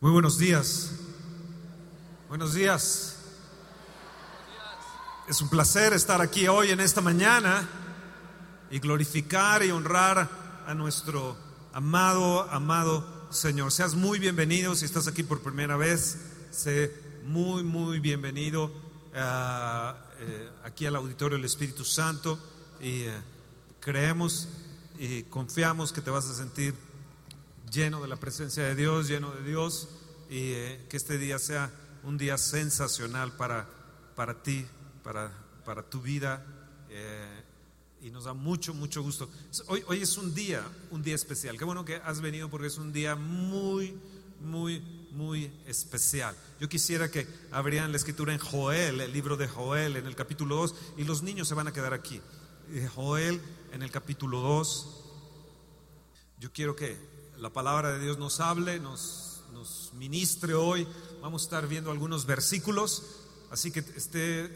Muy buenos días. Buenos días. Es un placer estar aquí hoy en esta mañana y glorificar y honrar a nuestro amado, amado Señor. Seas muy bienvenido si estás aquí por primera vez. Sé muy, muy bienvenido ah, eh, aquí al auditorio del Espíritu Santo y eh, creemos y confiamos que te vas a sentir lleno de la presencia de Dios, lleno de Dios, y eh, que este día sea un día sensacional para, para ti, para, para tu vida. eh, y nos da mucho, mucho gusto. Hoy, hoy es un día, un día especial. Qué bueno que has venido porque es un día muy, muy, muy especial. Yo quisiera que abrieran la escritura en Joel, el libro de Joel, en el capítulo 2, y los niños se van a quedar aquí. Eh, Joel, en el capítulo 2. Yo quiero que la palabra de Dios nos hable, nos, nos ministre hoy. Vamos a estar viendo algunos versículos, así que esté,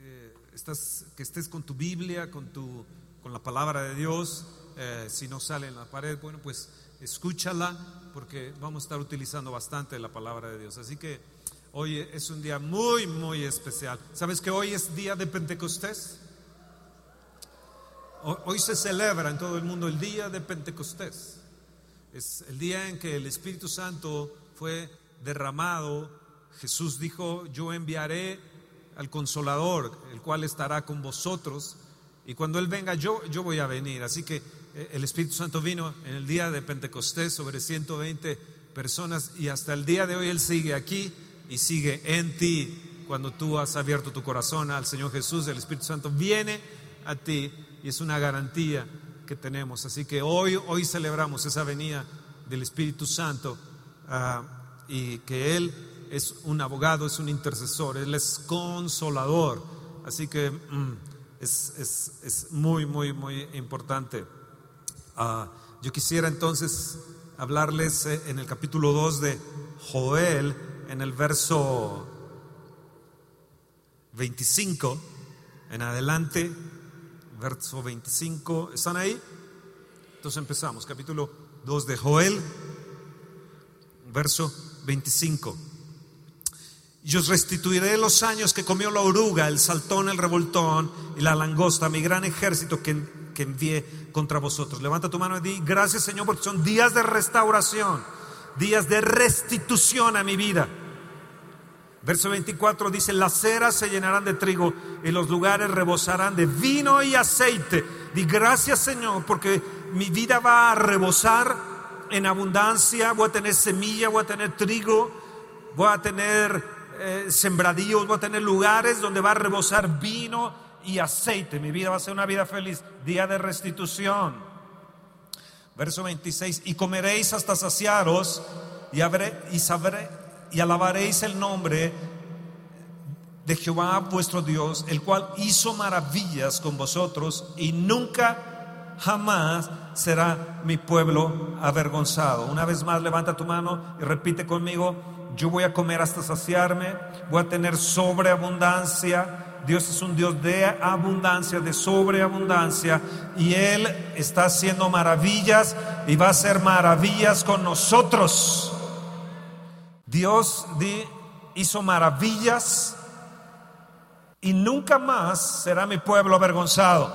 eh, estás, que estés con tu Biblia, con, tu, con la palabra de Dios. Eh, si no sale en la pared, bueno, pues escúchala, porque vamos a estar utilizando bastante la palabra de Dios. Así que hoy es un día muy, muy especial. ¿Sabes que hoy es día de Pentecostés? Hoy se celebra en todo el mundo el día de Pentecostés. Es el día en que el Espíritu Santo fue derramado. Jesús dijo, yo enviaré al consolador, el cual estará con vosotros. Y cuando Él venga, yo, yo voy a venir. Así que eh, el Espíritu Santo vino en el día de Pentecostés sobre 120 personas y hasta el día de hoy Él sigue aquí y sigue en ti. Cuando tú has abierto tu corazón al Señor Jesús, el Espíritu Santo viene a ti y es una garantía que tenemos. Así que hoy, hoy celebramos esa venida del Espíritu Santo ah, y que Él es un abogado, es un intercesor, Él es consolador. Así que mm, es, es- es muy, muy, muy importante. Ah, yo quisiera entonces hablarles eh, en el capítulo 2 de Joel, en el verso 25 en adelante, verso 25. ¿Están ahí? Entonces empezamos, capítulo 2 de Joel, verso 25. Y os restituiré los años que comió la oruga, el saltón, el revoltón y la langosta, mi gran ejército que, que envié contra vosotros. Levanta tu mano y di, gracias Señor, porque son días de restauración, días de restitución a mi vida. Verso 24 dice, las ceras se llenarán de trigo y los lugares rebosarán de vino y aceite. Di gracias Señor porque mi vida va a rebosar en abundancia, voy a tener semilla, voy a tener trigo, voy a tener eh, sembradíos, voy a tener lugares donde va a rebosar vino y aceite. Mi vida va a ser una vida feliz, día de restitución. Verso 26, y comeréis hasta saciaros y, habré- y, sabré, y alabaréis el nombre de Jehová vuestro Dios, el cual hizo maravillas con vosotros y nunca jamás será mi pueblo avergonzado. Una vez más levanta tu mano y repite conmigo, yo voy a comer hasta saciarme, voy a tener sobreabundancia. Dios es un Dios de abundancia, de sobreabundancia, y Él está haciendo maravillas y va a hacer maravillas con nosotros. Dios di- hizo maravillas y nunca más será mi pueblo avergonzado.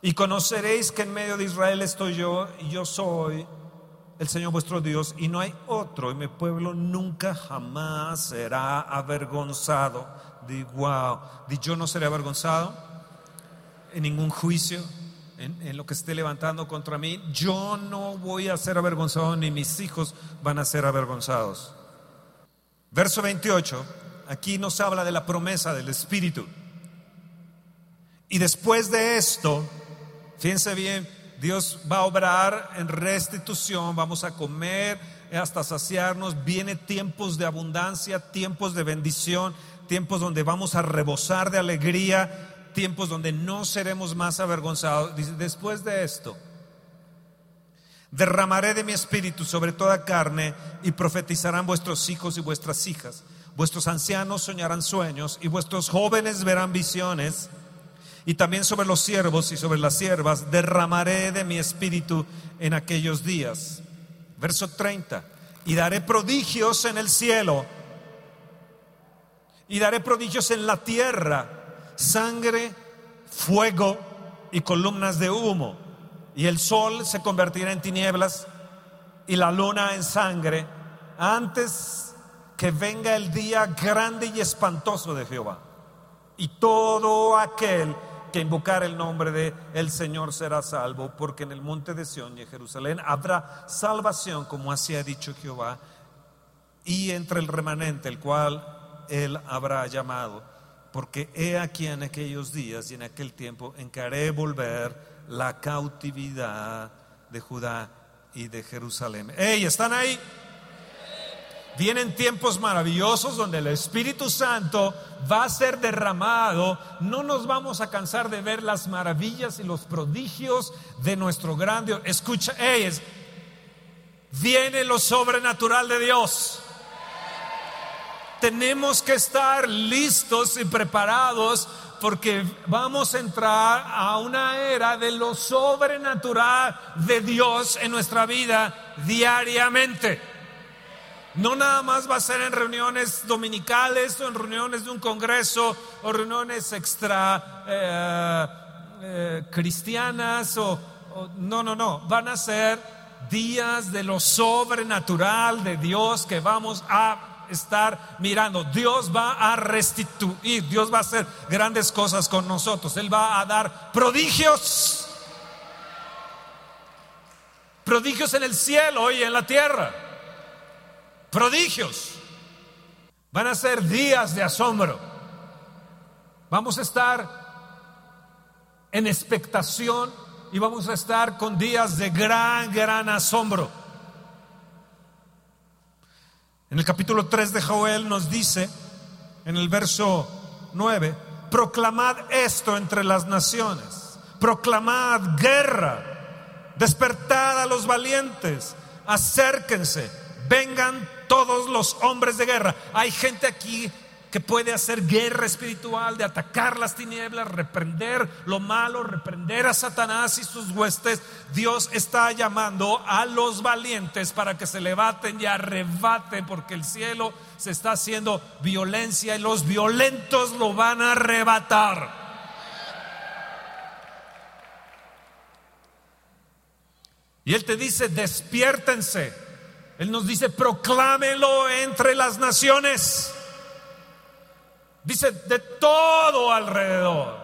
Y conoceréis que en medio de Israel estoy yo y yo soy el Señor vuestro Dios y no hay otro y mi pueblo nunca jamás será avergonzado. Di wow, di yo no seré avergonzado en ningún juicio, en, lo que esté levantando contra mí. Yo no voy a ser avergonzado ni mis hijos van a ser avergonzados. Verso 28, aquí nos habla de la promesa del Espíritu. Y después de esto, fíjense bien, Dios va a obrar en restitución, vamos a comer hasta saciarnos, viene tiempos de abundancia, tiempos de bendición, tiempos donde vamos a rebosar de alegría, tiempos donde no seremos más avergonzados. Dice, después de esto, derramaré de mi espíritu sobre toda carne y profetizarán vuestros hijos y vuestras hijas. Vuestros ancianos soñarán sueños y vuestros jóvenes verán visiones. Y también sobre los siervos y sobre las siervas derramaré de mi espíritu en aquellos días. Verso 30. Y daré prodigios en el cielo. Y daré prodigios en la tierra. Sangre, fuego y columnas de humo. Y el sol se convertirá en tinieblas y la luna en sangre antes que venga el día grande y espantoso de Jehová. Y todo aquel que invocar el nombre de el Señor será salvo, porque en el monte de Sión y Jerusalén habrá salvación, como así ha dicho Jehová, y entre el remanente, el cual él habrá llamado, porque he aquí en aquellos días y en aquel tiempo en volver la cautividad de Judá y de Jerusalén. ¡Ey! ¿Están ahí? Vienen tiempos maravillosos donde el Espíritu Santo va a ser derramado. No nos vamos a cansar de ver las maravillas y los prodigios de nuestro gran Dios. Escucha, ellos, viene lo sobrenatural de Dios. Tenemos que estar listos y preparados porque vamos a entrar a una era de lo sobrenatural de Dios en nuestra vida diariamente. No nada más va a ser en reuniones dominicales o en reuniones de un congreso o reuniones extra eh, eh, cristianas o, no, no, no. Van a ser días de lo sobrenatural de Dios que vamos a estar mirando. Dios va a restituir, Dios va a hacer grandes cosas con nosotros. Él va a dar prodigios. Prodigios en el cielo y en la tierra prodigios. Van a ser días de asombro. Vamos a estar en expectación y vamos a estar con días de gran, gran asombro. En el capítulo 3 de Joel nos dice, en el verso 9, proclamad esto entre las naciones, proclamad guerra, despertad a los valientes, acérquense, vengan todos los hombres de guerra. Hay gente aquí que puede hacer guerra espiritual, de atacar las tinieblas, reprender lo malo, reprender a Satanás y sus huestes. Dios está llamando a los valientes para que se levanten y arrebaten, porque el cielo se está haciendo violencia y los violentos lo van a arrebatar. Y Él te dice, despiértense él nos dice, proclámelo entre las naciones. Dice, de todo alrededor.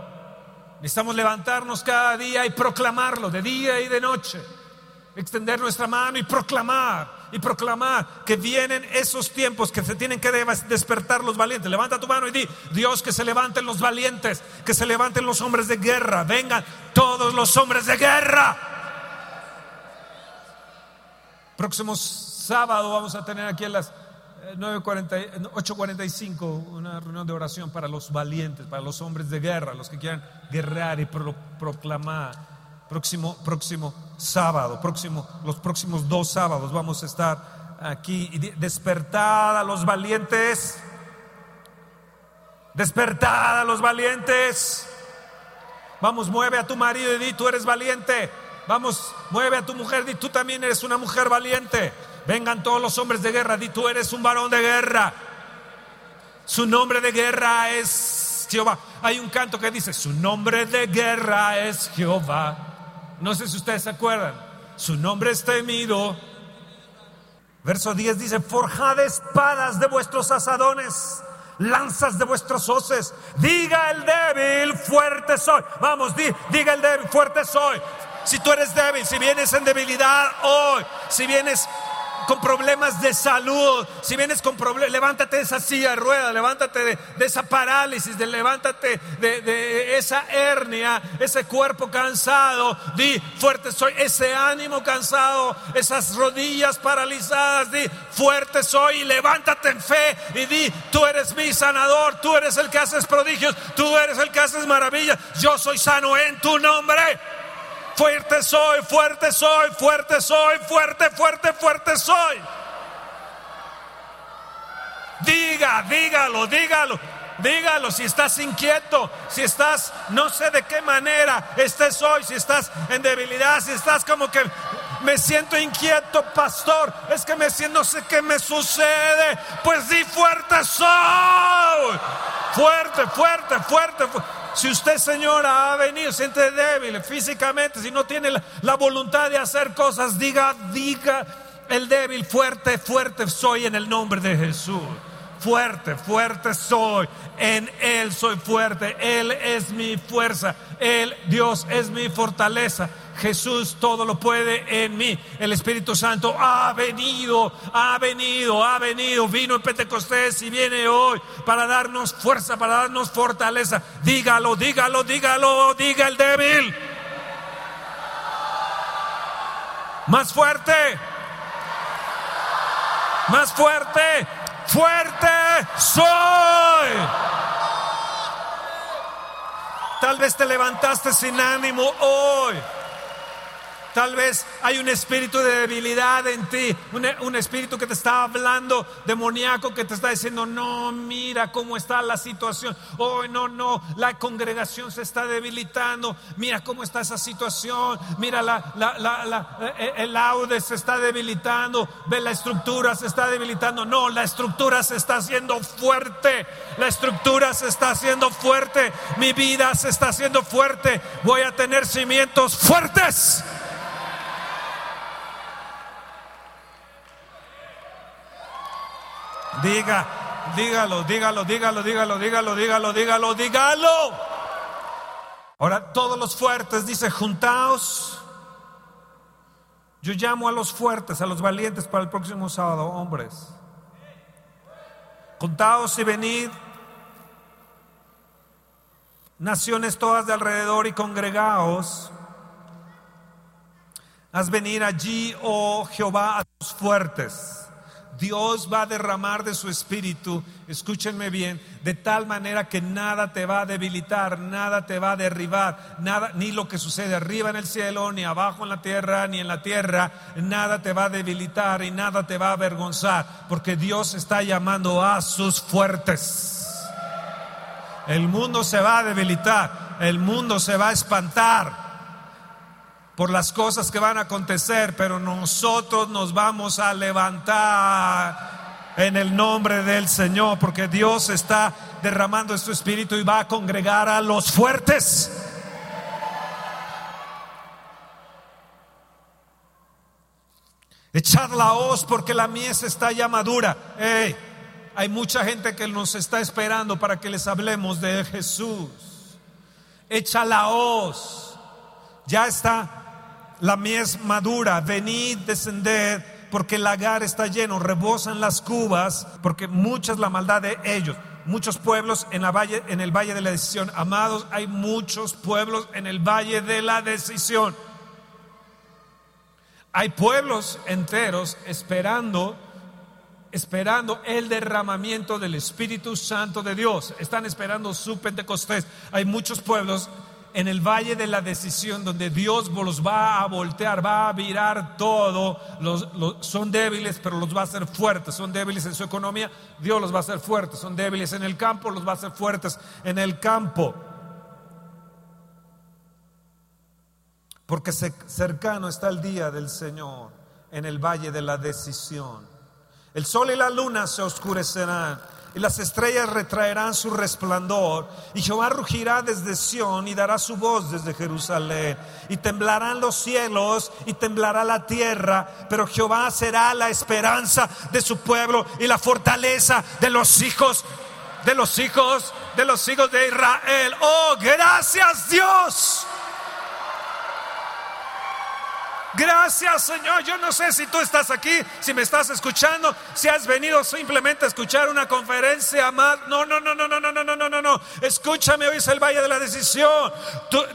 Necesitamos levantarnos cada día y proclamarlo, de día y de noche. Extender nuestra mano y proclamar, y proclamar que vienen esos tiempos que se tienen que despertar los valientes. Levanta tu mano y di, Dios, que se levanten los valientes, que se levanten los hombres de guerra. Vengan todos los hombres de guerra. Próximos sábado vamos a tener aquí a las 8.45 eh, una reunión de oración para los valientes, para los hombres de guerra, los que quieran guerrear y proclamar. Próximo, próximo sábado, próximo, los próximos dos sábados vamos a estar aquí y despertar a los valientes. Despertar a los valientes. Vamos, mueve a tu marido y di, tú eres valiente. Vamos, mueve a tu mujer y di, tú también eres una mujer valiente. Vengan todos los hombres de guerra, di tú eres un varón de guerra. Su nombre de guerra es Jehová. Hay un canto que dice, su nombre de guerra es Jehová. No sé si ustedes se acuerdan. Su nombre es temido. Verso 10 dice, forjad espadas de vuestros asadones, lanzas de vuestros hoces. Diga el débil, fuerte soy. Vamos, diga el débil, fuerte soy. Si tú eres débil, si vienes en debilidad hoy, si vienes con problemas de salud, si vienes con problemas, levántate de esa silla de rueda, levántate de, esa parálisis, de, levántate de, esa hernia, ese cuerpo cansado, di fuerte soy, ese ánimo cansado, esas rodillas paralizadas, di fuerte soy y levántate en fe y di tú eres mi sanador, tú eres el que haces prodigios, tú eres el que haces maravillas, yo soy sano en tu nombre. Fuerte soy, fuerte soy, fuerte soy, fuerte, fuerte, fuerte soy. Diga, dígalo, dígalo. Dígalo si estás inquieto, si estás, no sé de qué manera estés hoy, si estás en debilidad, si estás como que me siento inquieto, pastor, es que me siento, no sé qué me sucede. Pues di fuerte soy. Fuerte, fuerte, fuerte. Si usted, señora, ha venido, siente débil físicamente, si no tiene la, voluntad de hacer cosas, diga, diga el débil, fuerte, fuerte soy en el nombre de Jesús. Fuerte, fuerte soy. En Él soy fuerte. Él es mi fuerza. Él, Dios, es mi fortaleza. Jesús todo lo puede en mí. El Espíritu Santo ha venido, ha venido, ha venido. Vino en Pentecostés y viene hoy para darnos fuerza, para darnos fortaleza. Dígalo, dígalo, dígalo, diga el débil. Más fuerte. Más fuerte. Fuerte soy. Tal vez te levantaste sin ánimo hoy. Tal vez hay un espíritu de debilidad en ti, un, espíritu que te está hablando demoníaco, que te está diciendo, no, mira cómo está la situación. Oh, no, no, la congregación se está debilitando. Mira cómo está esa situación. Mira, la, la, eh, eh, el aude se está debilitando. Ve, la estructura se está debilitando. No, la estructura se está haciendo fuerte. La estructura se está haciendo fuerte. Mi vida se está haciendo fuerte. Voy a tener cimientos fuertes. Diga, dígalo, dígalo, dígalo, dígalo, dígalo, dígalo, dígalo, dígalo. Ahora todos los fuertes, dice, juntaos. Yo llamo a los fuertes, a los valientes para el próximo sábado, hombres. Juntaos y venid, naciones todas de alrededor y congregaos. Haz venir allí, oh Jehová, a tus fuertes Dios va a derramar de su espíritu, escúchenme bien, de tal manera que nada te va a debilitar, nada te va a derribar, nada, ni lo que sucede arriba en el cielo, ni abajo en la tierra, ni en la tierra, nada te va a debilitar y nada te va a avergonzar, porque Dios está llamando a sus fuertes. El mundo se va a debilitar, el mundo se va a espantar por las cosas que van a acontecer, pero nosotros nos vamos a levantar en el nombre del Señor, porque Dios está derramando su espíritu y va a congregar a los fuertes. Echad la hoz porque la mies está ya madura. hay mucha gente que nos está esperando para que les hablemos de Jesús. Echa la hoz. Ya está la mies madura, venid, descended, porque el lagar está lleno, rebosan las cubas, porque mucha es la maldad de ellos. Muchos pueblos en, la valle, en el valle de la decisión. Amados, hay muchos pueblos en el valle de la decisión. Hay pueblos enteros esperando, esperando el derramamiento del Espíritu Santo de Dios. Están esperando su Pentecostés. Hay muchos pueblos en el valle de la decisión donde Dios los va a voltear, va a virar todo. Los, son débiles, pero los va a hacer fuertes. Son débiles en su economía, Dios los va a hacer fuertes. Son débiles en el campo, los va a hacer fuertes en el campo. Porque cercano está el día del Señor en el valle de la decisión. El sol y la luna se oscurecerán y las estrellas retraerán su resplandor, y Jehová rugirá desde Sión y dará su voz desde Jerusalén, y temblarán los cielos y temblará la tierra, pero Jehová será la esperanza de su pueblo y la fortaleza de los hijos, de los hijos, de los hijos de Israel. Oh, gracias Dios. Gracias Señor. Yo no sé si tú estás aquí, si me estás escuchando, si has venido simplemente a escuchar una conferencia más. No, no, no, no, no, no, no, no, no, no, no. Escúchame, hoy es el valle de la decisión.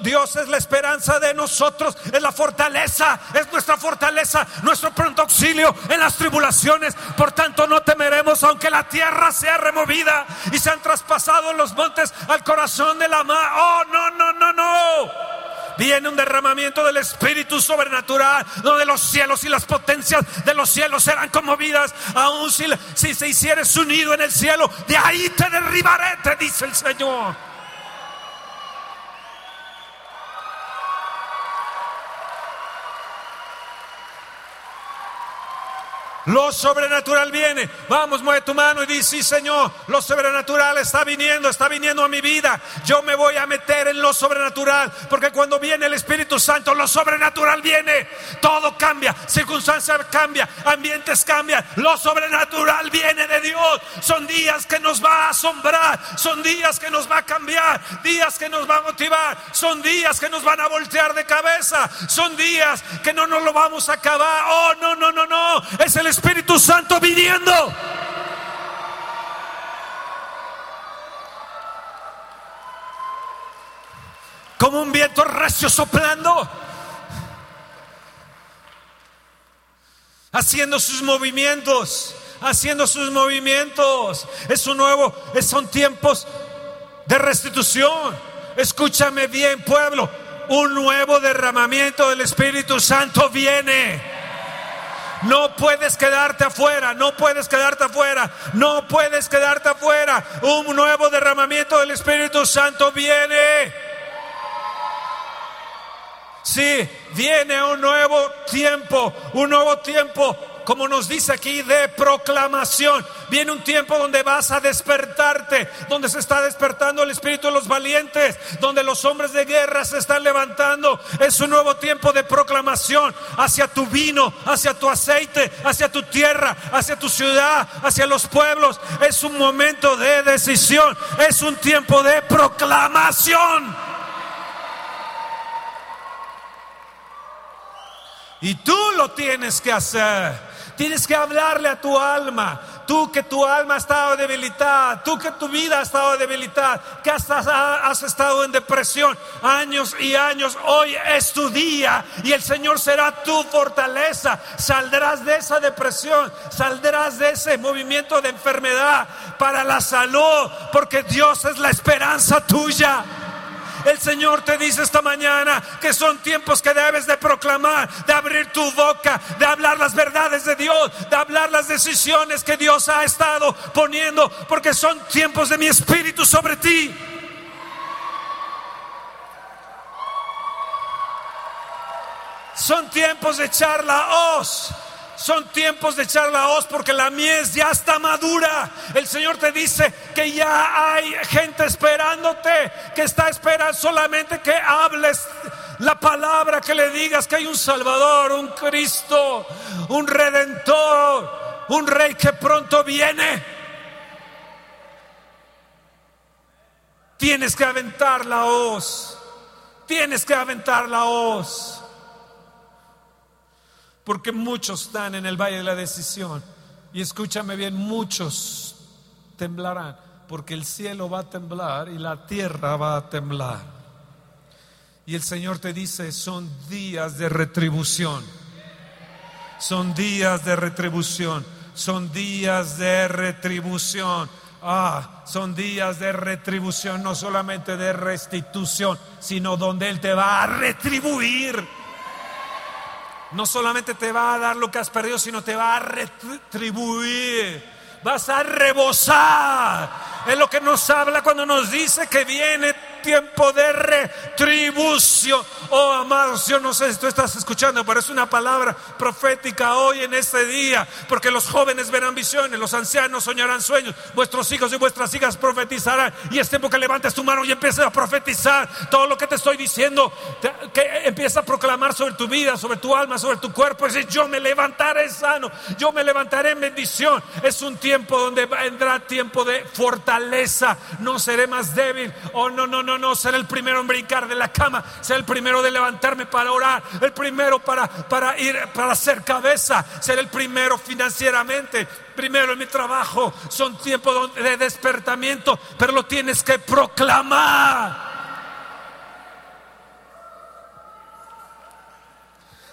Dios es la esperanza de nosotros, es la fortaleza, es nuestra fortaleza, nuestro pronto auxilio en las tribulaciones. Por tanto, no temeremos aunque la tierra sea removida y se han traspasado los montes al corazón de la mar. Oh, no, no, no, no viene un derramamiento del Espíritu sobrenatural, donde los cielos y las potencias de los cielos serán conmovidas, aun si, si se hicieres unido en el cielo, de ahí te derribaré, te dice el Señor. Lo sobrenatural viene. Vamos, mueve tu mano y dice, sí, Señor, lo sobrenatural está viniendo, está viniendo a mi vida. Yo me voy a meter en lo sobrenatural, porque cuando viene el Espíritu Santo, lo sobrenatural viene. Todo cambia, circunstancias cambian, ambientes cambian. Lo sobrenatural viene de Dios. Son días que nos va a asombrar, son días que nos va a cambiar, días que nos va a motivar, son días que nos van a voltear de cabeza, son días que no nos lo vamos a acabar. Oh, no, no, no, no. Es el Espíritu Santo viniendo. Como un viento recio soplando. Haciendo sus movimientos. Haciendo sus movimientos. Es un nuevo, son tiempos de restitución. Escúchame bien, pueblo. Un nuevo derramamiento del Espíritu Santo viene. No puedes quedarte afuera, no puedes quedarte afuera, no puedes quedarte afuera. Un nuevo derramamiento del Espíritu Santo viene. Sí, viene un nuevo tiempo, un nuevo tiempo como nos dice aquí, de proclamación. Viene un tiempo donde vas a despertarte, donde se está despertando el espíritu de los valientes, donde los hombres de guerra se están levantando. Es un nuevo tiempo de proclamación hacia tu vino, hacia tu aceite, hacia tu tierra, hacia tu ciudad, hacia los pueblos. Es un momento de decisión, es un tiempo de proclamación. Y tú lo tienes que hacer. Tienes que hablarle a tu alma. Tú que tu alma ha estado debilitada, tú que tu vida ha estado debilitada, que has, estado en depresión años y años. Hoy es tu día y el Señor será tu fortaleza. Saldrás de esa depresión, saldrás de ese movimiento de enfermedad para la salud, porque Dios es la esperanza tuya. El Señor te dice esta mañana que son tiempos que debes de proclamar, de abrir tu boca, de hablar las verdades de Dios, de hablar las decisiones que Dios ha estado poniendo, porque son tiempos de mi espíritu sobre ti. Son tiempos de charla os son tiempos de echar la hoz porque la mies ya está madura. El Señor te dice que ya hay gente esperándote, que está esperando solamente que hables la palabra, que le digas que hay un Salvador, un Cristo, un Redentor, un Rey que pronto viene. Tienes que aventar la hoz. Tienes que aventar la hoz porque muchos están en el valle de la decisión. Y escúchame bien, muchos temblarán, porque el cielo va a temblar y la tierra va a temblar. Y el Señor te dice, son días de retribución. Son días de retribución. Son días de retribución. Ah, son días de retribución, no solamente de restitución, sino donde Él te va a retribuir no solamente te va a dar lo que has perdido, sino te va a retribuir. Vas a rebosar. Es lo que nos habla cuando nos dice que viene tiempo de retribución. Oh, amados, yo no sé si tú estás escuchando, pero es una palabra profética hoy en este día, porque los jóvenes verán visiones, los ancianos soñarán sueños, vuestros hijos y vuestras hijas profetizarán. Y es tiempo que levantes tu mano y empieces a profetizar todo lo que te estoy diciendo, que empieza a proclamar sobre tu vida, sobre tu alma, sobre tu cuerpo. Es yo me levantaré sano, yo me levantaré en bendición. Es un tiempo donde vendrá tiempo de fortaleza, no seré más débil. Oh, no, no, no no, ser el primero en brincar de la cama, ser el primero de levantarme para orar, el primero para, para ir, para hacer cabeza, ser el primero financieramente, primero en mi trabajo. Son tiempos de despertamiento, pero lo tienes que proclamar.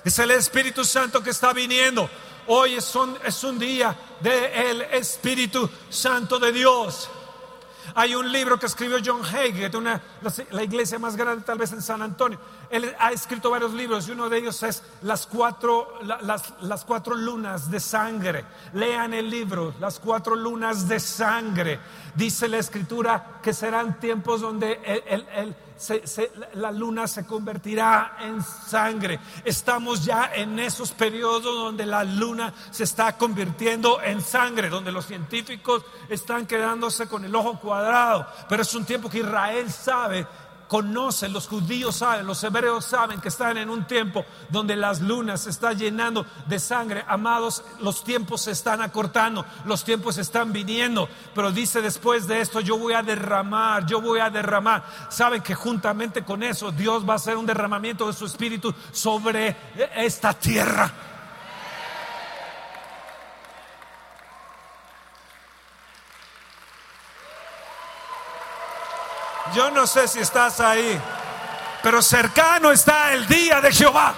Es el Espíritu Santo que está viniendo. Hoy es un, es un día del Espíritu Santo de Dios. Hay un libro que escribió John Hagee, de una, la, iglesia más grande tal vez en San Antonio. Él ha escrito varios libros y uno de ellos es las cuatro, las, las cuatro lunas de sangre. Lean el libro, las cuatro lunas de sangre. Dice la escritura que serán tiempos donde la luna se convertirá en sangre. Estamos ya en esos periodos donde la luna se está convirtiendo en sangre, donde los científicos están quedándose con el ojo cuadrado. Pero es un tiempo que Israel sabe conocen, los judíos saben, los hebreos saben que están en un tiempo donde las lunas se están llenando de sangre. Amados, los tiempos se están acortando, los tiempos están viniendo, pero dice después de esto, yo voy a derramar, yo voy a derramar. Saben que juntamente con eso Dios va a hacer un derramamiento de su espíritu sobre esta tierra. Yo no sé si estás ahí, pero cercano está el día de Jehová.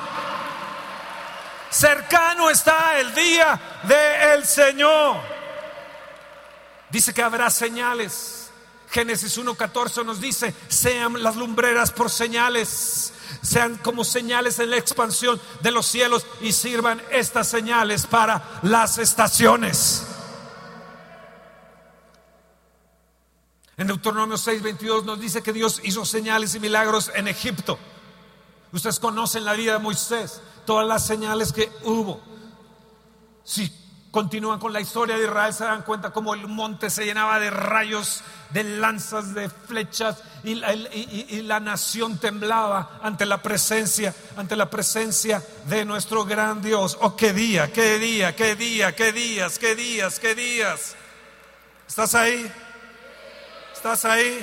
Cercano está el día del Señor. Dice que habrá señales. Génesis 1.14 nos dice, sean las lumbreras por señales, sean como señales en la expansión de los cielos y sirvan estas señales para las estaciones. En Deuteronomio 6:22 nos dice que Dios hizo señales y milagros en Egipto. Ustedes conocen la vida de Moisés, todas las señales que hubo. Si continúan con la historia de Israel, se dan cuenta cómo el monte se llenaba de rayos, de lanzas, de flechas, y la, nación temblaba ante la presencia, ante la presencia de nuestro gran Dios. Oh, qué día, qué día, qué día, qué días, qué días, qué días. ¿Estás ahí? ¿Estás ahí?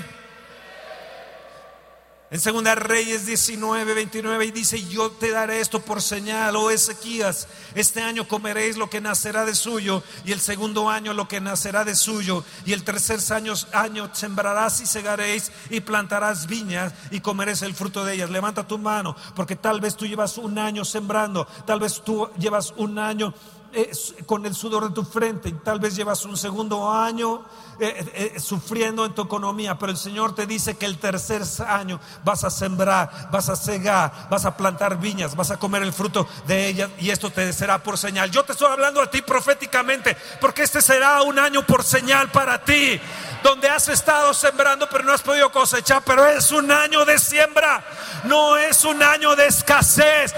En Segunda Reyes 19, 29 y dice, yo te daré esto por señal, oh Ezequías, este año comeréis lo que nacerá de suyo y el segundo año lo que nacerá de suyo y el tercer año, año sembrarás y segaréis y plantarás viñas y comeréis el fruto de ellas. Levanta tu mano porque tal vez tú llevas un año sembrando, tal vez tú llevas un año eh, con el sudor de tu frente y tal vez llevas un segundo año eh, eh, sufriendo en tu economía, pero el Señor te dice que el tercer año vas a sembrar, vas a cegar, vas a plantar viñas, vas a comer el fruto de ellas y esto te será por señal. Yo te estoy hablando a ti proféticamente porque este será un año por señal para ti, donde has estado sembrando pero no has podido cosechar, pero es un año de siembra, no es un año de escasez,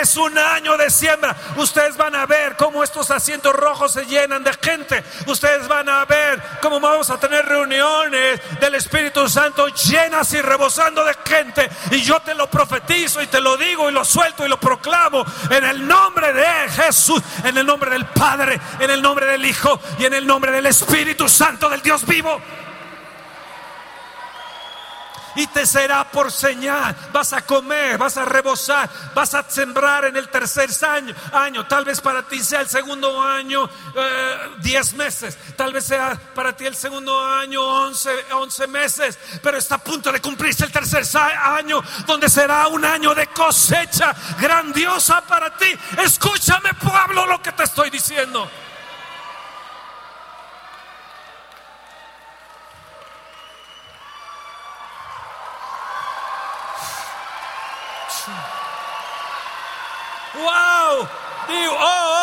es un año de siembra. Ustedes van a ver cómo estos asientos rojos se llenan de gente, ustedes van a ver cómo vamos a tener reuniones del Espíritu Santo llenas y rebosando de gente. Y yo te lo profetizo y te lo digo y lo suelto y lo proclamo en el nombre de Jesús, en el nombre del Padre, en el nombre del Hijo y en el nombre del Espíritu Santo del Dios vivo y te será por señal. Vas a comer, vas a rebosar, vas a sembrar en el tercer año. año. Tal vez para ti sea el segundo año eh, diez meses, tal vez sea para ti el segundo año once, once meses, pero está a punto de cumplirse el tercer año, donde será un año de cosecha grandiosa para ti. Escúchame, Pablo, lo que te estoy diciendo. Wow. Digo, oh,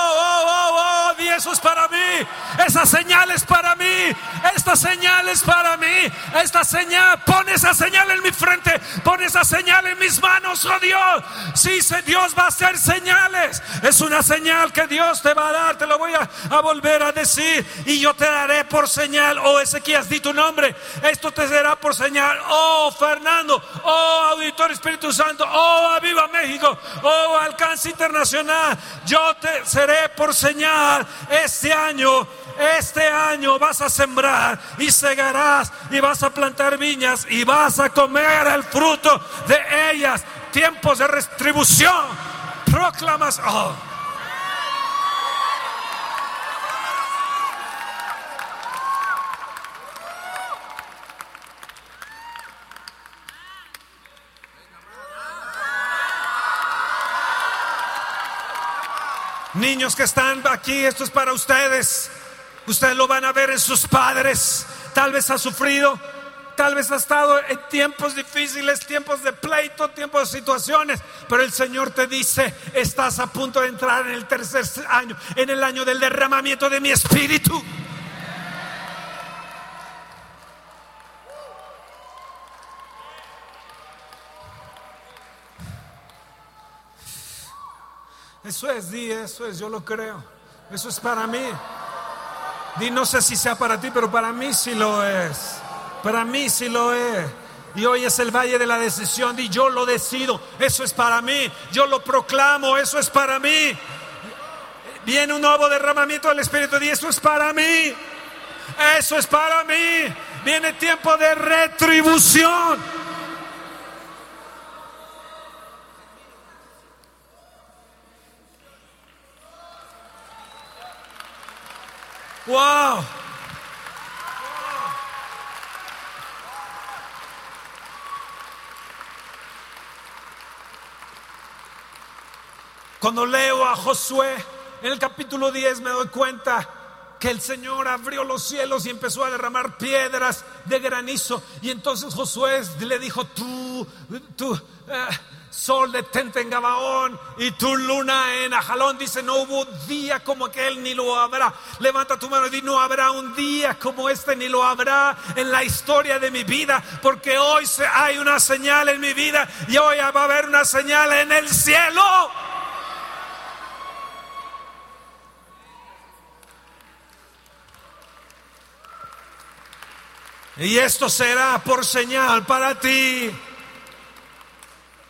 eso es para mí. Esa señal es para mí. Esta señal es para mí. Esta señal, pon esa señal en mi frente. Pon esa señal en mis manos, oh Dios. Sí, Dios va a hacer señales. Es una señal que Dios te va a dar. Te lo voy a, volver a decir. Y yo te daré por señal. Oh, Ezequiel, di tu nombre. Esto te será por señal. Oh, Fernando. Oh, Auditor Espíritu Santo. Oh, Aviva México. Oh, Alcance Internacional. Yo te seré por señal este año. Este año vas a sembrar y segarás y vas a plantar viñas y vas a comer el fruto de ellas. Tiempos de restribución. Proclamas. Oh. Niños que están aquí, esto es para ustedes. Ustedes lo van a ver en sus padres. Tal vez ha sufrido, tal vez has estado en tiempos difíciles, tiempos de pleito, tiempos de situaciones, pero el Señor te dice, estás a punto de entrar en el tercer año, en el año del derramamiento de mi espíritu. Eso es, di, eso es, yo lo creo. Eso es para mí. Di, no sé si sea para ti, pero para mí sí lo es. Para mí sí lo es. Y hoy es el valle de la decisión. Di, yo lo decido. Eso es para mí. Yo lo proclamo. Eso es para mí. Viene un nuevo derramamiento del Espíritu. Di, eso es para mí. Eso es para mí. Viene tiempo de retribución. Wow. Cuando leo a Josué en el capítulo 10 me doy cuenta que el Señor abrió los cielos y empezó a derramar piedras de granizo. Y entonces Josué le dijo, tú, tú, eh, sol detente en Gabaón y tu luna en Ajalón. Dice, no hubo día como aquel ni lo habrá. Levanta tu mano y di, no habrá un día como este ni lo habrá en la historia de mi vida, porque hoy hay una señal en mi vida y hoy va a haber una señal en el cielo. Y esto será por señal para ti.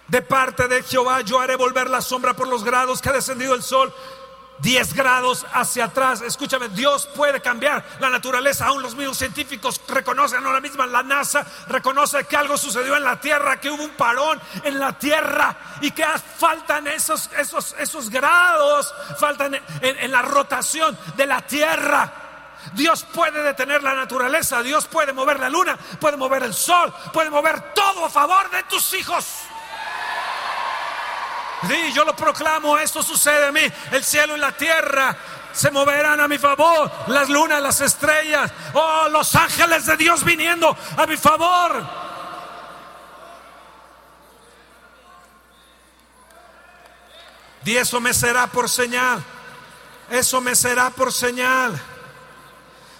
De parte de Jehová yo haré volver la sombra por los grados que ha descendido el sol. 10 grados hacia atrás. Escúchame, Dios puede cambiar la naturaleza. Aún los mismos científicos reconocen ahora mismo, la NASA reconoce que algo sucedió en la Tierra, que hubo un parón en la Tierra y que faltan esos, esos, esos grados, faltan en la rotación de la Tierra. Dios puede detener la naturaleza, Dios puede mover la luna, puede mover el sol, puede mover todo a favor de tus hijos. Sí, yo lo proclamo, esto sucede a mí. El cielo y la tierra se moverán a mi favor. Las lunas, las estrellas. Oh, los ángeles de Dios viniendo a mi favor. Y eso me será por señal. Eso me será por señal.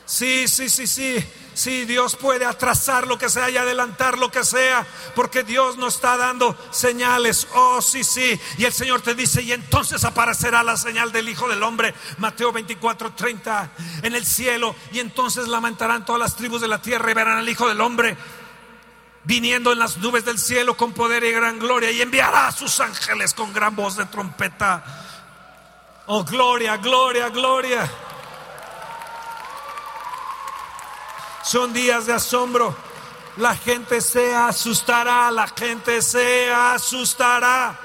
Sí, sí, sí, sí. Sí, Dios puede atrasar lo que sea y adelantar lo que sea, porque Dios nos está dando señales. Oh, sí, sí. Y el Señor te dice, y entonces aparecerá la señal del Hijo del Hombre, Mateo 24, 30, en el cielo. Y entonces lamentarán todas las tribus de la tierra y verán al Hijo del Hombre viniendo en las nubes del cielo con poder y gran gloria y enviará a sus ángeles con gran voz de trompeta. Oh, gloria, gloria, gloria. Son días de asombro. La gente se asustará, la gente se asustará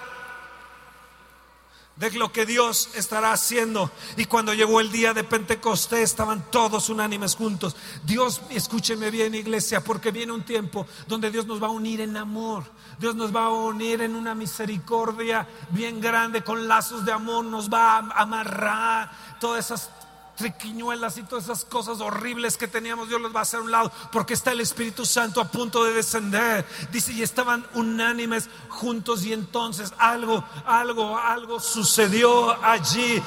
de lo que Dios estará haciendo. Y cuando llegó el día de Pentecostés estaban todos unánimes juntos. Dios, escúcheme bien iglesia, porque viene un tiempo donde Dios nos va a unir en amor. Dios nos va a unir en una misericordia bien grande, con lazos de amor, nos va a amarrar todas esas triquiñuelas y todas esas cosas horribles que teníamos, Dios los va a hacer a un lado, porque está el Espíritu Santo a punto de descender. Dice, y estaban unánimes juntos y entonces algo, algo, algo sucedió allí,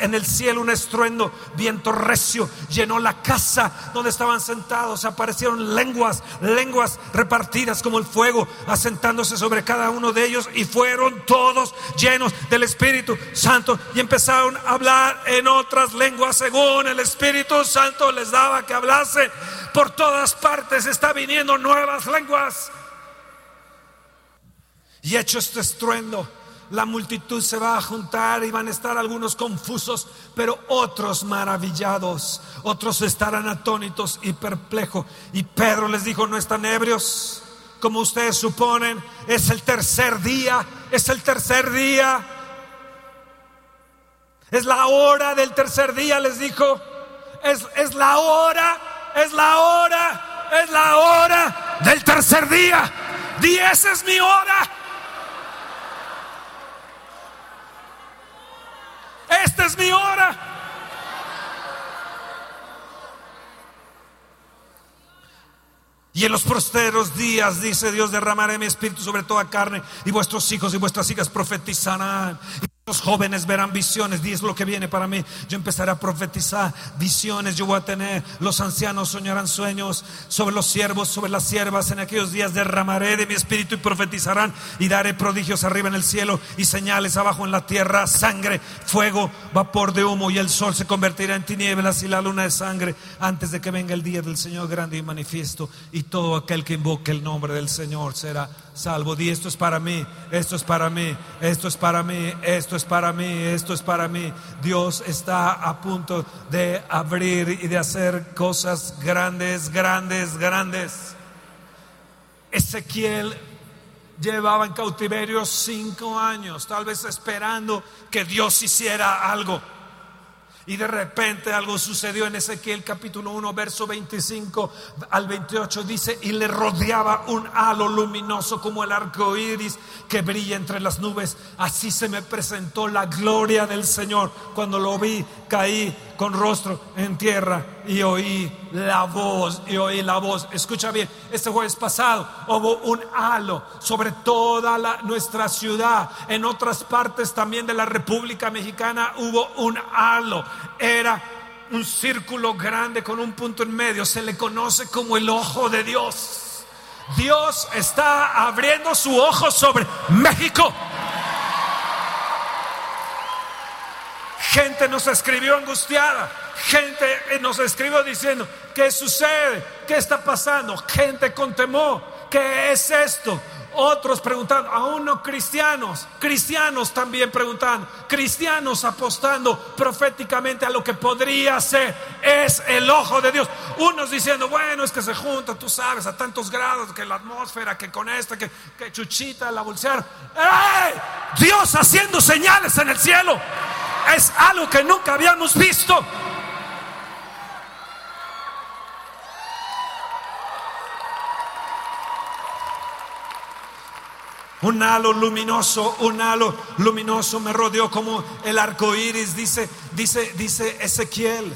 en el cielo un estruendo, viento recio, llenó la casa donde estaban sentados, aparecieron lenguas, lenguas repartidas como el fuego, asentándose sobre cada uno de ellos y fueron todos llenos del Espíritu Santo y empezaron a hablar en otras lenguas según el Espíritu Santo les daba que hablase. Por todas partes está viniendo nuevas lenguas. Y hecho este estruendo, la multitud se va a juntar y van a estar algunos confusos, pero otros maravillados, otros estarán atónitos y perplejos. Y Pedro les dijo, no están ebrios, como ustedes suponen, es el tercer día, es el tercer día. Es la hora del tercer día, les dijo. Es, es la hora, es la hora, es la hora del tercer día. Diez es mi hora. Esta es mi hora. Y en los posteros días, dice Dios, derramaré mi espíritu sobre toda carne y vuestros hijos y vuestras hijas profetizarán. Los jóvenes verán visiones, y es lo que viene para mí. Yo empezaré a profetizar visiones, yo voy a tener, los ancianos soñarán sueños sobre los siervos, sobre las siervas. En aquellos días derramaré de mi espíritu y profetizarán y daré prodigios arriba en el cielo y señales abajo en la tierra, sangre, fuego, vapor de humo y el sol se convertirá en tinieblas y la luna de sangre antes de que venga el día del Señor grande y manifiesto y todo aquel que invoque el nombre del Señor será salvo. Di esto es para mí, esto es para mí, esto es para mí, esto es para mí, esto es para mí. Dios está a punto de abrir y de hacer cosas grandes, grandes, grandes. Ezequiel llevaba en cautiverio cinco años, tal vez esperando que Dios hiciera algo. Y de repente algo sucedió en Ezequiel capítulo 1, verso 25 al 28. Dice: Y le rodeaba un halo luminoso como el arco iris que brilla entre las nubes. Así se me presentó la gloria del Señor. Cuando lo vi, caí con rostro en tierra y oí la voz, y oí la voz. Escucha bien, este jueves pasado hubo un halo sobre toda nuestra ciudad. En otras partes también de la República Mexicana hubo un halo. Era un círculo grande con un punto en medio. Se le conoce como el ojo de Dios. Dios está abriendo su ojo sobre México. Gente nos escribió angustiada. Gente nos escribió diciendo, ¿qué sucede? ¿Qué está pasando? Gente con temor. ¿Qué es esto? Otros preguntando, aún no cristianos, cristianos también preguntando, cristianos apostando proféticamente a lo que podría ser, es el ojo de Dios. Unos diciendo, bueno, es que se junta, tú sabes, a tantos grados, que la atmósfera, que con esta, que, chuchita, la bolsear. Dios haciendo señales en el cielo es algo que nunca habíamos visto. Un halo luminoso, un halo luminoso me rodeó como el arco iris, dice, dice, dice Ezequiel.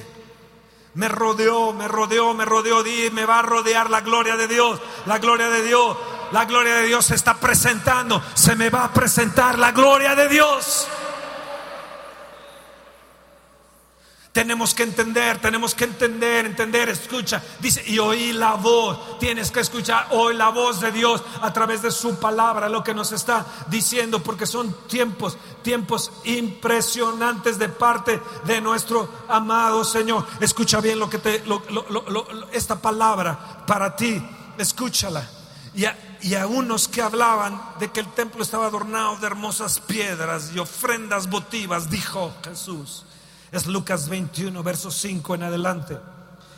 Me rodeó, me rodeó, me rodeó, di, me va a rodear la gloria de Dios, la gloria de Dios, la gloria de Dios se está presentando, se me va a presentar la gloria de Dios. Tenemos que entender, tenemos que entender, entender, escucha. Dice, y oí la voz. Tienes que escuchar hoy la voz de Dios a través de su palabra, lo que nos está diciendo, porque son tiempos, tiempos impresionantes de parte de nuestro amado Señor. Escucha bien lo que te, esta palabra para ti, escúchala. Y a unos que hablaban de que el templo estaba adornado de hermosas piedras y ofrendas votivas, dijo Jesús es Lucas 21, verso 5 en adelante.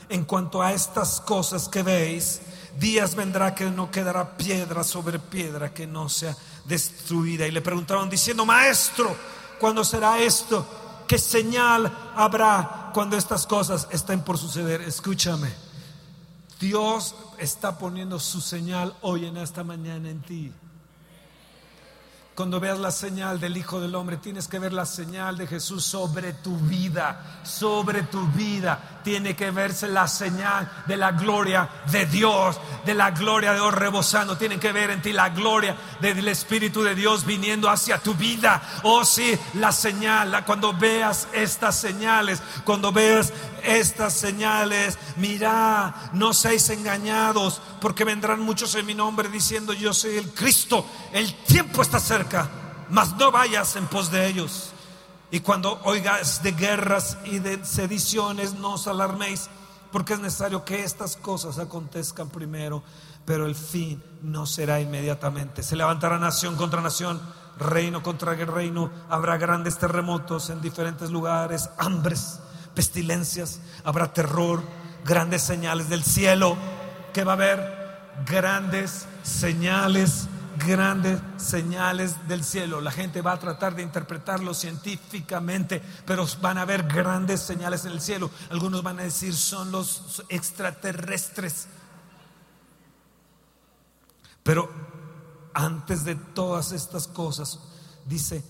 En cuanto a estas cosas que veis, días vendrá que no quedará piedra sobre piedra que no sea destruida. Y le preguntaron diciendo, maestro, ¿cuándo será esto? ¿Qué señal habrá cuando estas cosas estén por suceder? Escúchame, Dios está poniendo su señal hoy en esta mañana en ti. Cuando veas la señal del Hijo del Hombre, tienes que ver la señal de Jesús sobre tu vida, sobre tu vida. Tiene que verse la señal de la gloria de Dios, de la gloria de Dios rebosando. Tiene que ver en ti la gloria del Espíritu de Dios viniendo hacia tu vida. Oh sí, la señal, cuando veas estas señales, cuando veas estas señales, mira, no seáis engañados, porque vendrán muchos en mi nombre diciendo yo soy el Cristo. El tiempo está cerca, mas no vayas en pos de ellos. Y cuando oigas de guerras y de sediciones, no os alarméis, porque es necesario que estas cosas acontezcan primero, pero el fin no será inmediatamente. Se levantará nación contra nación, reino contra reino, habrá grandes terremotos en diferentes lugares, hambres, pestilencias, habrá terror, grandes señales del cielo, que va a haber grandes señales, grandes señales del cielo. La gente va a tratar de interpretarlo científicamente, pero van a haber grandes señales en el cielo. Algunos van a decir son los extraterrestres. Pero antes de todas estas cosas, dice,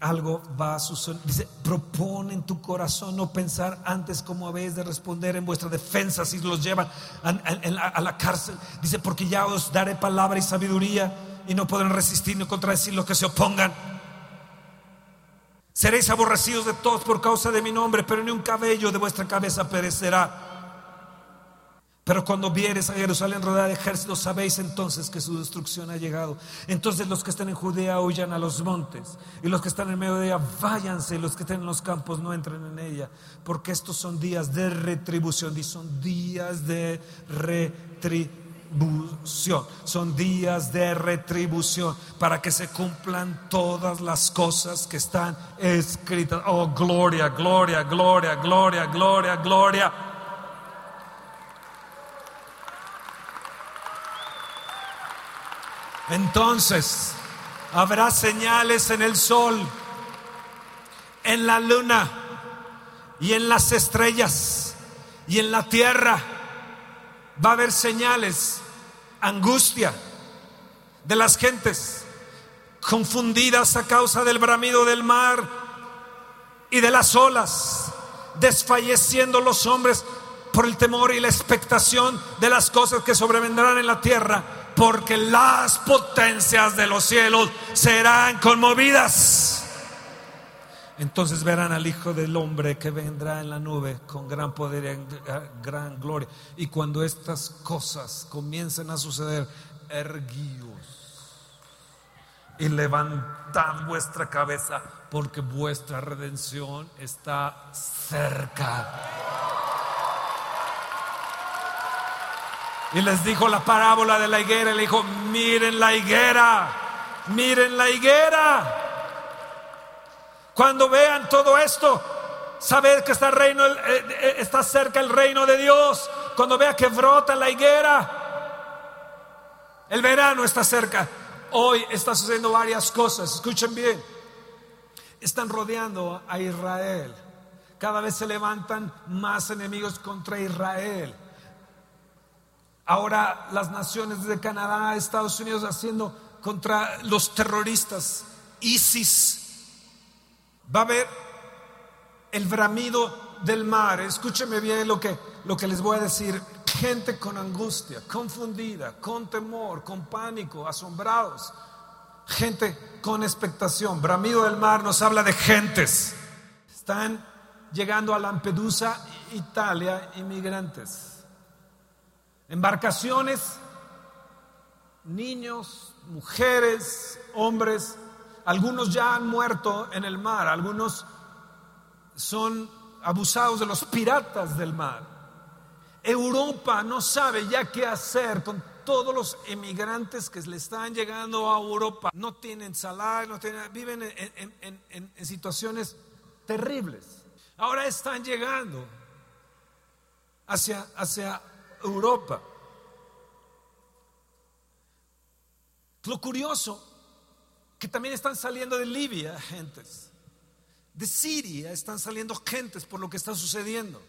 algo va a suceder. Dice, propone en tu corazón no pensar antes cómo habéis de responder en vuestra defensa si los llevan a, la, cárcel. Dice, porque ya os daré palabra y sabiduría y no podrán resistir ni contradecir los que se opongan. Seréis aborrecidos de todos por causa de mi nombre, pero ni un cabello de vuestra cabeza perecerá. Pero cuando vieres a Jerusalén rodeada de ejércitos, sabéis entonces que su destrucción ha llegado. Entonces los que están en Judea huyan a los montes, y los que están en medio de ella váyanse, y los que estén en los campos no entren en ella, porque estos son días de retribución, y son días de retribución, son días de retribución, para que se cumplan todas las cosas que están escritas. Oh, gloria, gloria, gloria, gloria, gloria, gloria. Entonces habrá señales en el sol, en la luna y en las estrellas y en la tierra. Va a haber señales, angustia de las gentes confundidas a causa del bramido del mar y de las olas, desfalleciendo los hombres por el temor y la expectación de las cosas que sobrevendrán en la tierra porque las potencias de los cielos serán conmovidas. Entonces verán al Hijo del Hombre que vendrá en la nube con gran poder y gran gloria. Y cuando estas cosas comiencen a suceder, erguíos y levantad vuestra cabeza, porque vuestra redención está cerca. Y les dijo la parábola de la higuera. Le dijo, miren la higuera, miren la higuera. Cuando vean todo esto, sabed que está, reino, eh, eh, está cerca el reino de Dios. Cuando vea que brota la higuera, el verano está cerca. Hoy está sucediendo varias cosas. Escuchen bien. Están rodeando a Israel. Cada vez se levantan más enemigos contra Israel. Ahora las naciones de Canadá, Estados Unidos haciendo contra los terroristas, ISIS. Va a haber el bramido del mar. Escúcheme bien lo que, lo que les voy a decir. Gente con angustia, confundida, con temor, con pánico, asombrados. Gente con expectación. Bramido del mar nos habla de gentes. Están llegando a Lampedusa, Italia, inmigrantes embarcaciones, niños, mujeres, hombres, algunos ya han muerto en el mar, algunos son abusados de los piratas del mar. Europa no sabe ya qué hacer con todos los emigrantes que le están llegando a Europa. No tienen salario, no tienen, viven en, en situaciones terribles. Ahora están llegando hacia, hacia Europa. Lo curioso, que también están saliendo de Libia gentes. De Siria están saliendo gentes por lo que está sucediendo.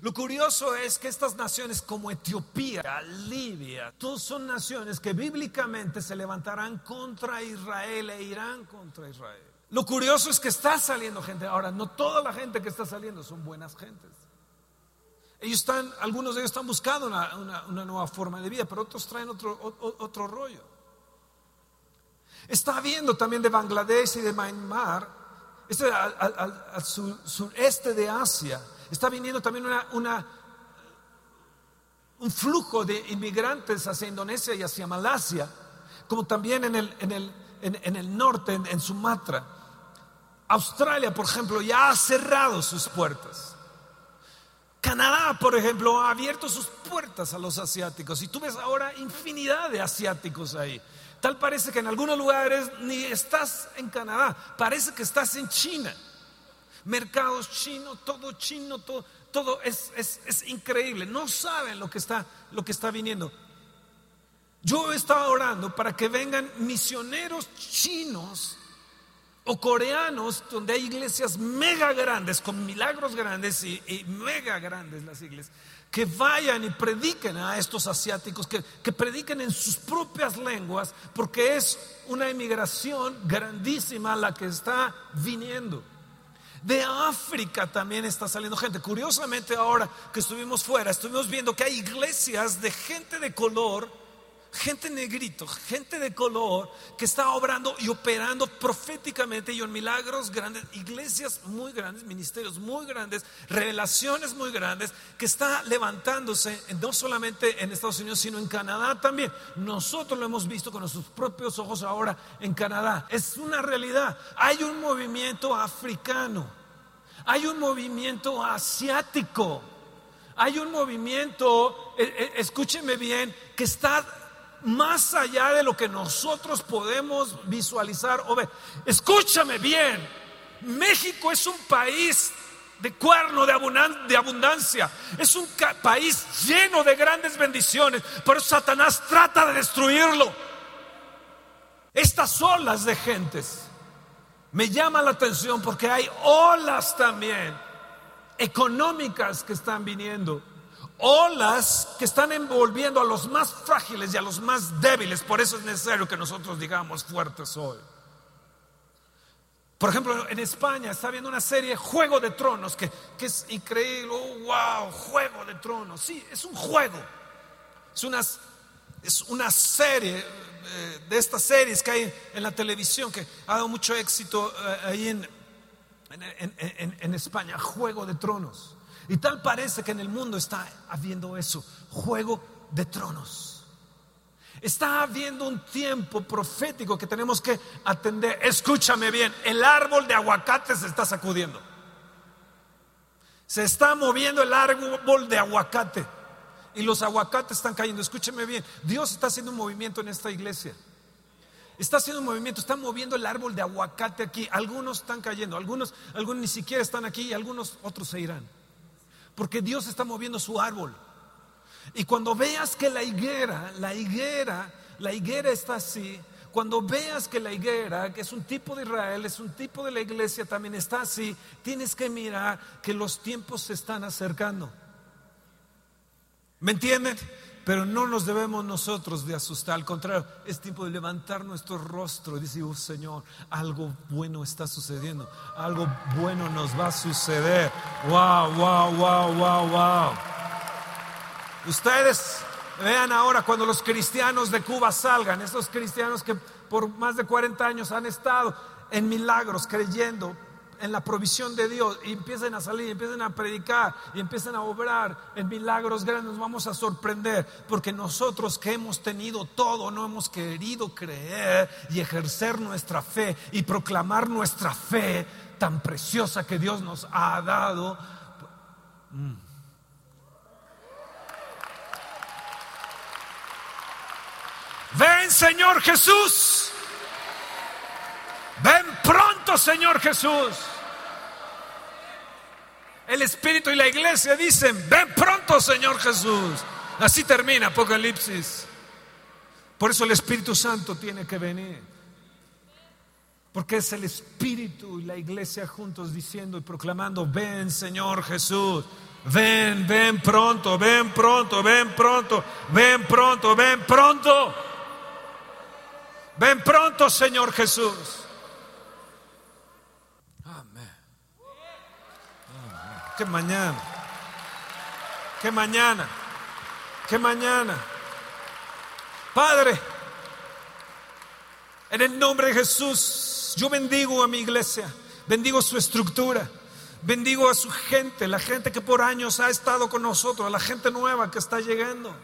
Lo curioso es que estas naciones como Etiopía, Libia, todas son naciones que bíblicamente se levantarán contra Israel e irán contra Israel. Lo curioso es que está saliendo gente. Ahora, no toda la gente que está saliendo son buenas gentes. Ellos están, algunos de ellos están buscando una, nueva forma de vida, pero otros traen otro, otro, rollo. Está habiendo también de Bangladesh y de Myanmar, este, al, sureste de Asia, está viniendo también una, un flujo de inmigrantes hacia Indonesia y hacia Malasia, como también en el, en el, en, el norte, en Sumatra. Australia, por ejemplo, ya ha cerrado sus puertas. Canadá, por ejemplo, ha abierto sus puertas a los asiáticos y tú ves ahora infinidad de asiáticos ahí. Tal parece que en algunos lugares ni estás en Canadá, parece que estás en China. Mercados chinos, todo chino, todo, todo es, es, increíble. No saben lo que, está, lo que está viniendo. Yo he estado orando para que vengan misioneros chinos O coreanos, donde hay iglesias mega grandes, con milagros grandes y, mega grandes las iglesias, que vayan y prediquen a estos asiáticos, que, que prediquen en sus propias lenguas, porque es una emigración grandísima la que está viniendo. De África también está saliendo gente. Curiosamente ahora que estuvimos fuera, estuvimos viendo que hay iglesias de gente de color gente negrito, gente de color que está obrando y operando proféticamente y en milagros grandes, iglesias muy grandes, ministerios muy grandes, revelaciones muy grandes, que está levantándose no solamente en Estados Unidos, sino en Canadá también. Nosotros lo hemos visto con nuestros propios ojos ahora en Canadá. Es una realidad. Hay un movimiento africano, hay un movimiento asiático. Hay un movimiento, eh, eh, escúcheme bien, que está más allá de lo que nosotros podemos visualizar o ver. Escúchame bien, México es un país de cuerno, de abundancia. Es un país lleno de grandes bendiciones, pero Satanás trata de destruirlo. Estas olas de gentes me llaman la atención porque hay olas también económicas que están viniendo olas que están envolviendo a los más frágiles y a los más débiles. Por eso es necesario que nosotros digamos fuertes hoy. Por ejemplo, en España está viendo una serie Juego de Tronos que, es increíble. Oh, wow, Juego de Tronos. Sí, es un juego. Es una, es una serie eh, de estas series que hay en la televisión que ha dado mucho éxito eh, ahí en, en España. Juego de Tronos. Y tal parece que en el mundo está habiendo eso, juego de tronos. Está habiendo un tiempo profético que tenemos que atender. Escúchame bien, el árbol de aguacate se está sacudiendo. Se está moviendo el árbol de aguacate. Y los aguacates están cayendo. Escúcheme bien, Dios está haciendo un movimiento en esta iglesia. Está haciendo un movimiento, está moviendo el árbol de aguacate aquí. Algunos están cayendo, algunos, algunos ni siquiera están aquí y algunos otros se irán. Porque Dios está moviendo su árbol. Y cuando veas que la higuera, la higuera, la higuera está así, cuando veas que la higuera, que es un tipo de Israel, es un tipo de la iglesia, también está así, tienes que mirar que los tiempos se están acercando. ¿Me entienden? Pero no nos debemos nosotros de asustar, al contrario, es tiempo de levantar nuestro rostro y decir, oh, Señor, algo bueno está sucediendo, algo bueno nos va a suceder. Wow, wow, wow, wow, wow. Ustedes vean ahora cuando los cristianos de Cuba salgan, esos cristianos que por más de 40 años han estado en milagros creyendo, en la provisión de Dios y empiecen a salir, empiecen a predicar y empiecen a obrar en milagros grandes, nos vamos a sorprender porque nosotros que hemos tenido todo no hemos querido creer y ejercer nuestra fe y proclamar nuestra fe tan preciosa que Dios nos ha dado. Mm. Ven Señor Jesús. Ven pronto, Señor Jesús. El Espíritu y la iglesia dicen, ven pronto, Señor Jesús. Así termina Apocalipsis. Por eso el Espíritu Santo tiene que venir. Porque es el Espíritu y la iglesia juntos diciendo y proclamando, ven Señor Jesús, ven, ven pronto, ven pronto, ven pronto, ven pronto, ven pronto. Ven pronto Señor Jesús. Que mañana, que mañana, que mañana. Padre, en el nombre de Jesús, yo bendigo a mi iglesia, bendigo su estructura, bendigo a su gente, la gente que por años ha estado con nosotros, la gente nueva que está llegando.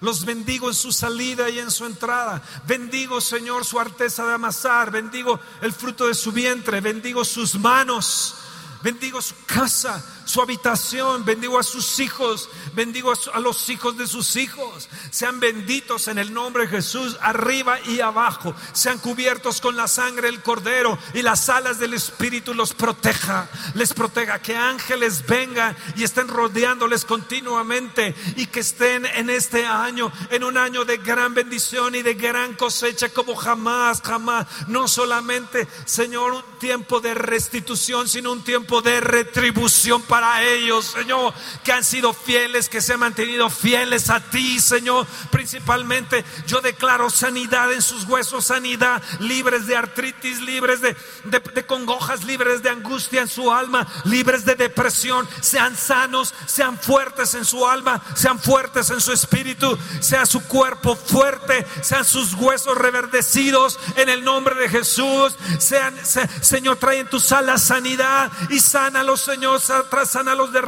Los bendigo en su salida y en su entrada. Bendigo, Señor, su arteza de amasar. Bendigo el fruto de su vientre. Bendigo sus manos bendigo su casa, su habitación, bendigo a sus hijos, bendigo a los hijos de sus hijos. Sean benditos en el nombre de Jesús, arriba y abajo. Sean cubiertos con la sangre del cordero y las alas del Espíritu los proteja, les proteja. Que ángeles vengan y estén rodeándoles continuamente y que estén en este año, en un año de gran bendición y de gran cosecha como jamás, jamás. No solamente, Señor, un tiempo de restitución, sino un tiempo de retribución para ellos, Señor, que han sido fieles, que se han mantenido fieles a ti, Señor. Principalmente yo declaro sanidad en sus huesos, sanidad, libres de artritis, libres de, de, congojas, libres de angustia en su alma, libres de depresión. Sean sanos, sean fuertes en su alma, sean fuertes en su espíritu, sea su cuerpo fuerte, sean sus huesos reverdecidos en el nombre de Jesús. Sean, Señor, trae en tus alas sanidad y sánalos, Señor sánalos de,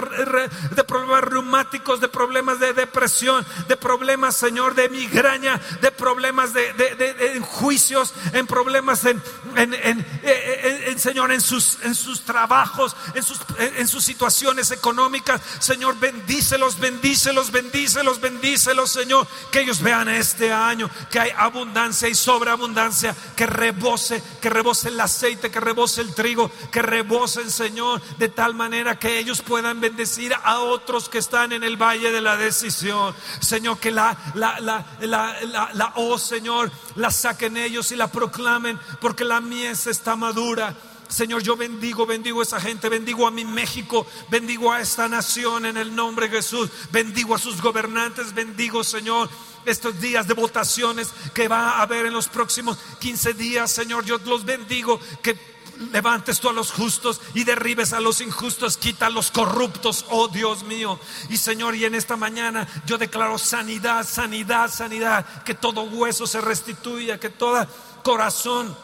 de problemas reumáticos, de problemas de depresión, de problemas, Señor, de migraña, de problemas de, de juicios, en problemas en, en, Señor, en sus, en sus trabajos, en sus, en sus situaciones económicas. Señor, bendícelos, bendícelos, bendícelos, bendícelos, Señor, que ellos vean este año que hay abundancia y sobreabundancia, que rebose, que rebose el aceite, que rebose el trigo, que rebose, Señor, de tal manera que ellos puedan bendecir a otros que están en el valle de la decisión. Señor, que la, la, la, la, la, oh Señor, la saquen ellos y la proclamen, porque la mies está madura. Señor, yo bendigo, bendigo a esa gente, bendigo a mi México, bendigo a esta nación en el nombre de Jesús, bendigo a sus gobernantes, bendigo, Señor, estos días de votaciones que va a haber en los próximos 15 días, Señor, yo los bendigo, que levantes tú a los justos y derribes a los injustos, quita a los corruptos, oh Dios mío. Y Señor, y en esta mañana yo declaro sanidad, sanidad, sanidad, que todo hueso se restituya, que todo corazón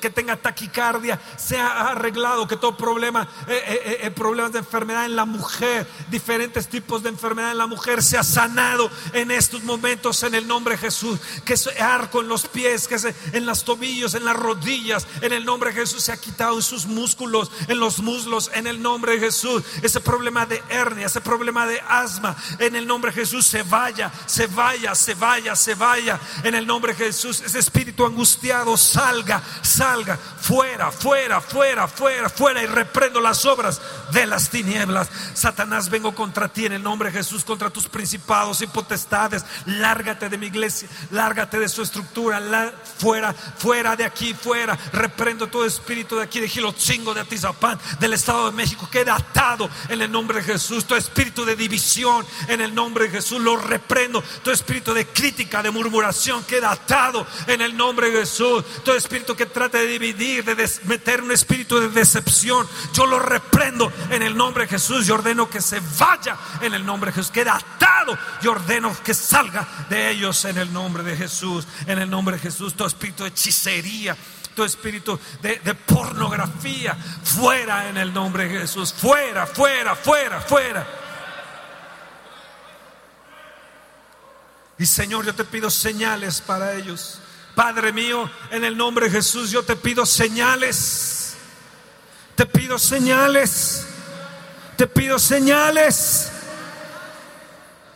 que tenga taquicardia sea arreglado, que todo problema, eh, eh, problemas de enfermedad en la mujer, diferentes tipos de enfermedad en la mujer, sea sanado en estos momentos en el nombre de Jesús. Que ese arco en los pies, que ese, en las tobillos, en las rodillas, en el nombre de Jesús se ha quitado en sus músculos, en los muslos, en el nombre de Jesús. Ese problema de hernia, ese problema de asma, en el nombre de Jesús se vaya, se vaya, se vaya, se vaya. En el nombre de Jesús, ese espíritu angustiado salga salga fuera, fuera, fuera, fuera, fuera y reprendo las obras de las tinieblas. Satanás, vengo contra ti en el nombre de Jesús, contra tus principados y potestades. Lárgate de mi iglesia, lárgate de su estructura, fuera, fuera de aquí, fuera. Reprendo todo espíritu de aquí, de Gilotzingo, de Atizapán, del Estado de México. Queda atado en el nombre de Jesús. Todo espíritu de división en el nombre de Jesús lo reprendo. Todo espíritu de crítica, de murmuración queda atado en el nombre de Jesús. Todo espíritu que trate de dividir, de meter un espíritu de decepción, yo lo reprendo en el nombre de Jesús. Y ordeno que se vaya en el nombre de Jesús, queda atado. Y ordeno que salga de ellos en el nombre de Jesús, en el nombre de Jesús, todo espíritu de hechicería espíritu de, pornografía, fuera en el nombre de Jesús, fuera, fuera, fuera, fuera. Y Señor, yo te pido señales para ellos. Padre mío, en el nombre de Jesús yo te pido señales. Te pido señales. Te pido señales.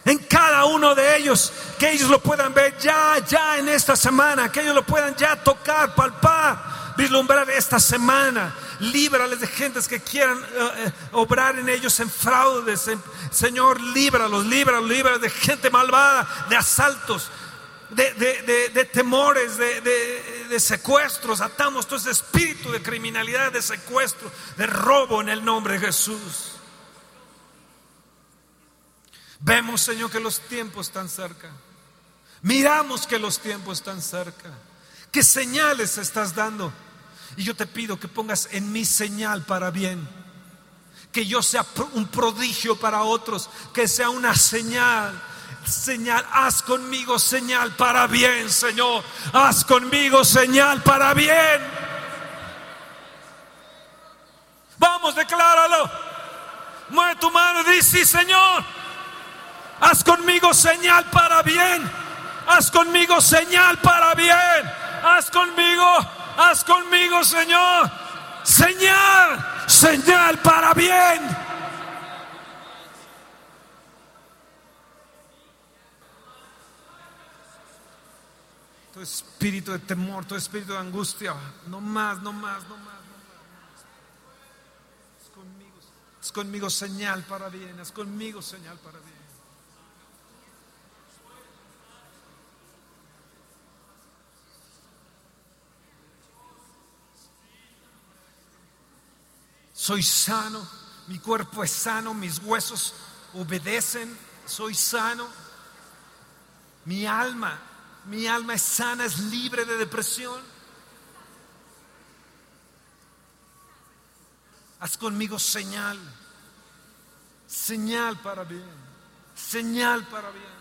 En cada uno de ellos, que ellos lo puedan ver ya, ya en esta semana, que ellos lo puedan ya tocar, palpar, vislumbrar esta semana. Líbrales de gentes que quieran eh, eh, obrar en ellos en fraudes. Señor, líbralos, líbralos, líbralos de gente malvada, de asaltos, de, temores, de, secuestros, atamos todo ese espíritu de criminalidad, de secuestro, de robo en el nombre de Jesús. Vemos, Señor, que los tiempos están cerca. Miramos que los tiempos están cerca. ¿Qué señales estás dando? Y yo te pido que pongas en mi señal para bien. Que yo sea un prodigio para otros. Que sea una señal señal, haz conmigo señal para bien, Señor. Haz conmigo señal para bien. Vamos, decláralo. Mueve tu mano y dice, sí, Señor. Haz conmigo señal para bien. Haz conmigo señal para bien. Haz conmigo, haz conmigo, Señor. Señal señal para bien. Tu espíritu de temor, tu espíritu de angustia, no más, no más, no más. no más. Es conmigo, es conmigo señal para bien, es conmigo señal para bien. Soy sano, mi cuerpo es sano, mis huesos obedecen, soy sano. Mi alma, mi alma es sana, es libre de depresión. Haz conmigo señal, señal para bien, señal para bien.